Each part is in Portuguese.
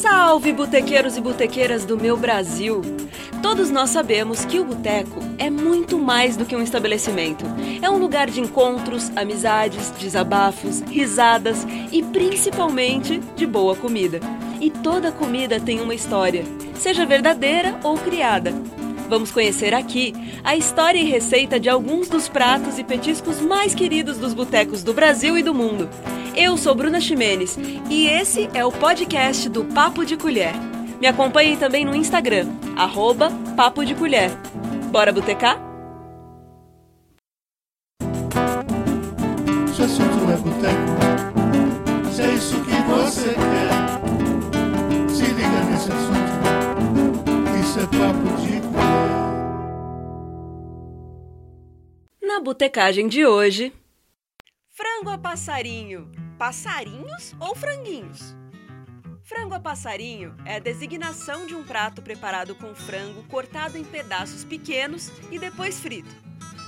Salve, botequeiros e botequeiras do meu Brasil! Todos nós sabemos que o boteco é muito mais do que um estabelecimento. É um lugar de encontros, amizades, desabafos, risadas e principalmente de boa comida. E toda comida tem uma história, seja verdadeira ou criada. Vamos conhecer aqui a história e receita de alguns dos pratos e petiscos mais queridos dos botecos do Brasil e do mundo. Eu sou Bruna Ximenes e esse é o podcast do Papo de Colher. Me acompanhem também no Instagram, arroba Papo de Colher. Bora botecar? Se assunto é boteco, se é isso que você quer, se liga nesse assunto, isso é papo de colher. Na botecagem de hoje, frango a passarinho. Passarinhos ou franguinhos? Frango a passarinho é a designação de um prato preparado com frango cortado em pedaços pequenos e depois frito.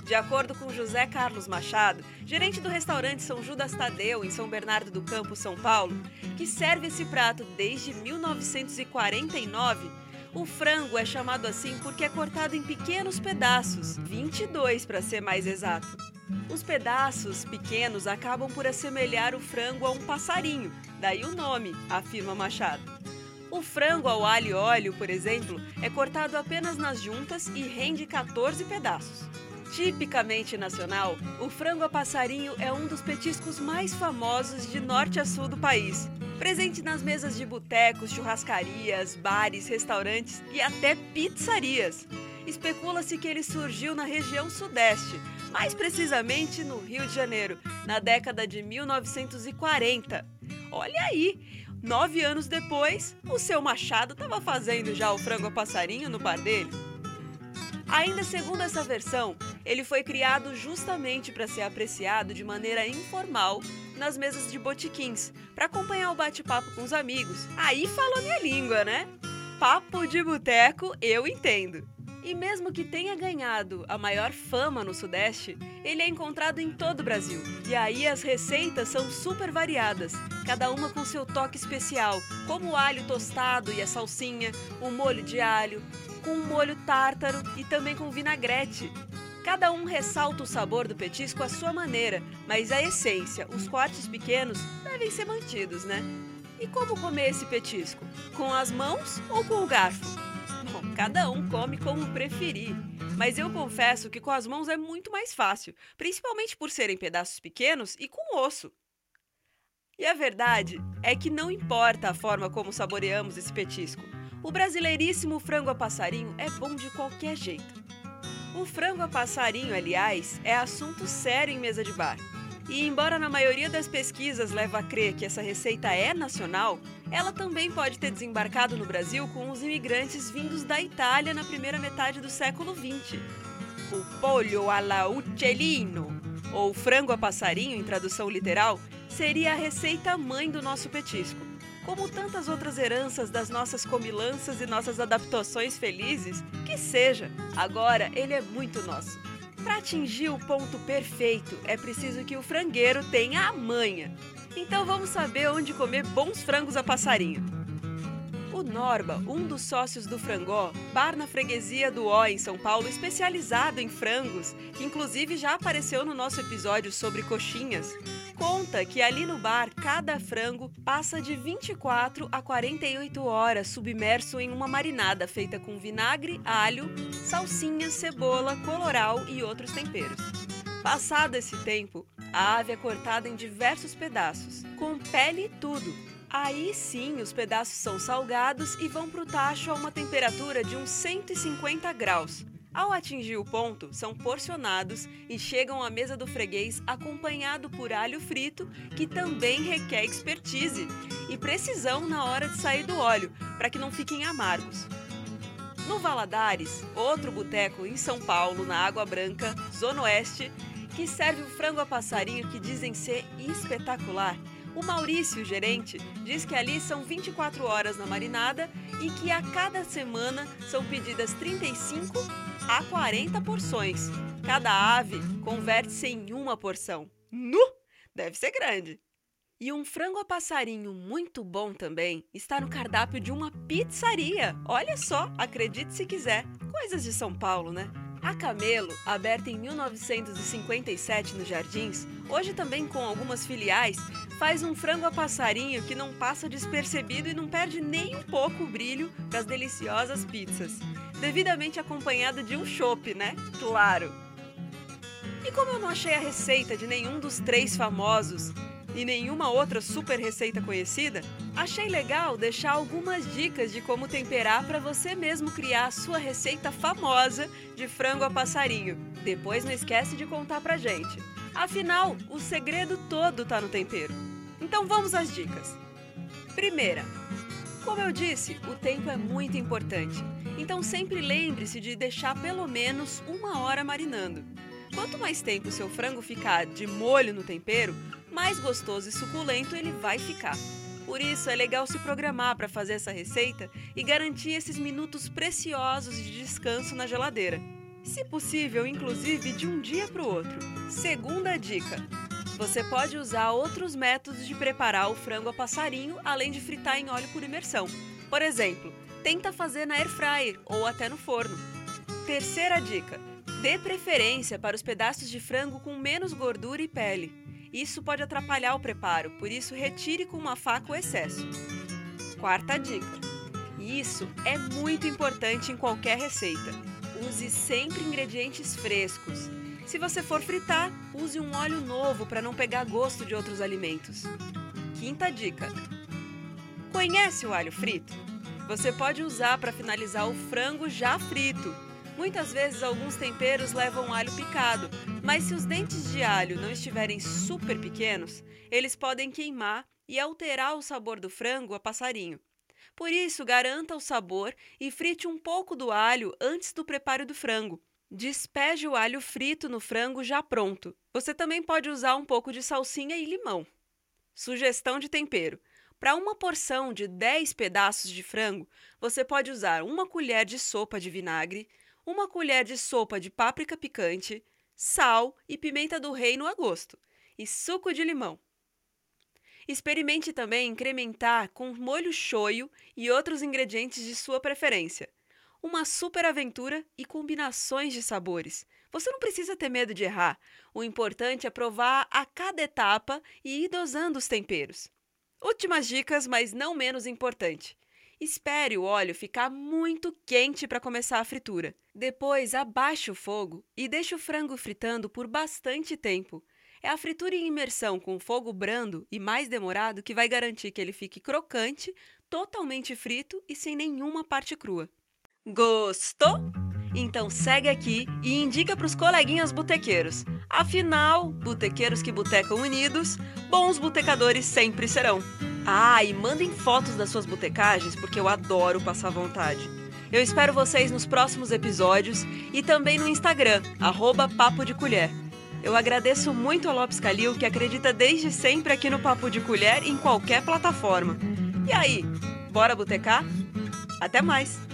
De acordo com José Carlos Machado, gerente do restaurante São Judas Tadeu, em São Bernardo do Campo, São Paulo, que serve esse prato desde 1949, o frango é chamado assim porque é cortado em pequenos pedaços, 22 para ser mais exato. Os pedaços pequenos acabam por assemelhar o frango a um passarinho, daí o nome, afirma Machado. O frango ao alho e óleo, por exemplo, é cortado apenas nas juntas e rende 14 pedaços. Tipicamente nacional, o frango a passarinho é um dos petiscos mais famosos de norte a sul do país. Presente nas mesas de botecos, churrascarias, bares, restaurantes e até pizzarias. Especula-se que ele surgiu na região sudeste, mais precisamente no Rio de Janeiro, na década de 1940. Olha aí! Nove anos depois, o seu Machado estava fazendo já o frango a passarinho no bar dele. Ainda segundo essa versão, ele foi criado justamente para ser apreciado de maneira informal nas mesas de botiquins, para acompanhar o bate-papo com os amigos. Aí falou minha língua, né? Papo de boteco, eu entendo. E mesmo que tenha ganhado a maior fama no Sudeste, ele é encontrado em todo o Brasil. E aí as receitas são super variadas, cada uma com seu toque especial, como o alho tostado e a salsinha, o molho de alho, com um molho tártaro e também com vinagrete. Cada um ressalta o sabor do petisco à sua maneira, mas a essência, os cortes pequenos, devem ser mantidos, né? E como comer esse petisco? Com as mãos ou com o garfo? Bom, cada um come como preferir. Mas eu confesso que com as mãos é muito mais fácil, principalmente por serem pedaços pequenos e com osso. E a verdade é que não importa a forma como saboreamos esse petisco. O brasileiríssimo frango a passarinho é bom de qualquer jeito. O frango a passarinho, aliás, é assunto sério em mesa de bar. E embora na maioria das pesquisas leva a crer que essa receita é nacional, ela também pode ter desembarcado no Brasil com os imigrantes vindos da Itália na primeira metade do século XX. O pollo alla uccellino, ou frango a passarinho em tradução literal, seria a receita mãe do nosso petisco. Como tantas outras heranças das nossas comilanças e nossas adaptações felizes, que seja, agora ele é muito nosso. Para atingir o ponto perfeito, é preciso que o frangueiro tenha a manha. Então vamos saber onde comer bons frangos a passarinho. O Norba, um dos sócios do Frangó, bar na freguesia do Ó, em São Paulo, especializado em frangos, que inclusive já apareceu no nosso episódio sobre coxinhas, conta que ali no bar cada frango passa de 24 a 48 horas submerso em uma marinada feita com vinagre, alho, salsinha, cebola, coloral e outros temperos. Passado esse tempo, a ave é cortada em diversos pedaços, com pele e tudo, Aí sim, os pedaços são salgados e vão para o tacho a uma temperatura de uns 150 graus. Ao atingir o ponto, são porcionados e chegam à mesa do freguês acompanhado por alho frito, que também requer expertise e precisão na hora de sair do óleo, para que não fiquem amargos. No Valadares, outro boteco em São Paulo, na Água Branca, Zona Oeste, que serve o frango a passarinho que dizem ser espetacular, o Maurício, gerente, diz que ali são 24 horas na marinada e que a cada semana são pedidas 35 a 40 porções. Cada ave converte-se em uma porção. Nu! Deve ser grande. E um frango a passarinho muito bom também está no cardápio de uma pizzaria. Olha só, acredite se quiser. Coisas de São Paulo, né? A Camelo, aberta em 1957 nos Jardins, hoje também com algumas filiais, faz um frango a passarinho que não passa despercebido e não perde nem um pouco o brilho para as deliciosas pizzas. Devidamente acompanhado de um chopp, né? Claro! E como eu não achei a receita de nenhum dos três famosos e nenhuma outra super receita conhecida, achei legal deixar algumas dicas de como temperar para você mesmo criar a sua receita famosa de frango a passarinho. Depois não esquece de contar pra gente. Afinal, o segredo todo tá no tempero. Então vamos às dicas. Primeira, como eu disse, o tempo é muito importante. Então sempre lembre-se de deixar pelo menos uma hora marinando. Quanto mais tempo seu frango ficar de molho no tempero, mais gostoso e suculento ele vai ficar. Por isso é legal se programar para fazer essa receita e garantir esses minutos preciosos de descanso na geladeira. Se possível, inclusive de um dia para o outro. Segunda dica: você pode usar outros métodos de preparar o frango a passarinho além de fritar em óleo por imersão. Por exemplo, tenta fazer na air fryer ou até no forno. Terceira dica: dê preferência para os pedaços de frango com menos gordura e pele. Isso pode atrapalhar o preparo, por isso retire com uma faca o excesso. Quarta dica: isso é muito importante em qualquer receita. Use sempre ingredientes frescos. Se você for fritar, use um óleo novo para não pegar gosto de outros alimentos. Quinta dica: conhece o alho frito? Você pode usar para finalizar o frango já frito. Muitas vezes alguns temperos levam alho picado, mas se os dentes de alho não estiverem super pequenos, eles podem queimar e alterar o sabor do frango a passarinho. Por isso, garanta o sabor e frite um pouco do alho antes do preparo do frango. Despeje o alho frito no frango já pronto. Você também pode usar um pouco de salsinha e limão. Sugestão de tempero: para uma porção de 10 pedaços de frango, você pode usar uma colher de sopa de vinagre, uma colher de sopa de páprica picante, sal e pimenta do reino a gosto, e suco de limão. Experimente também incrementar com molho shoyu e outros ingredientes de sua preferência. Uma super aventura e combinações de sabores. Você não precisa ter medo de errar. O importante é provar a cada etapa e ir dosando os temperos. Últimas dicas, mas não menos importante. Espere o óleo ficar muito quente para começar a fritura. Depois, abaixe o fogo e deixe o frango fritando por bastante tempo. É a fritura em imersão com fogo brando e mais demorado que vai garantir que ele fique crocante, totalmente frito e sem nenhuma parte crua. Gostou? Então segue aqui e indica para os coleguinhas botequeiros. Afinal, botequeiros que botecam unidos, bons botecadores sempre serão. Ah, e mandem fotos das suas botecagens, porque eu adoro passar vontade. Eu espero vocês nos próximos episódios e também no Instagram, arroba Papo de Colher. Eu agradeço muito a Lopes Calil, que acredita desde sempre aqui no Papo de Colher em qualquer plataforma. E aí, bora botecar? Até mais!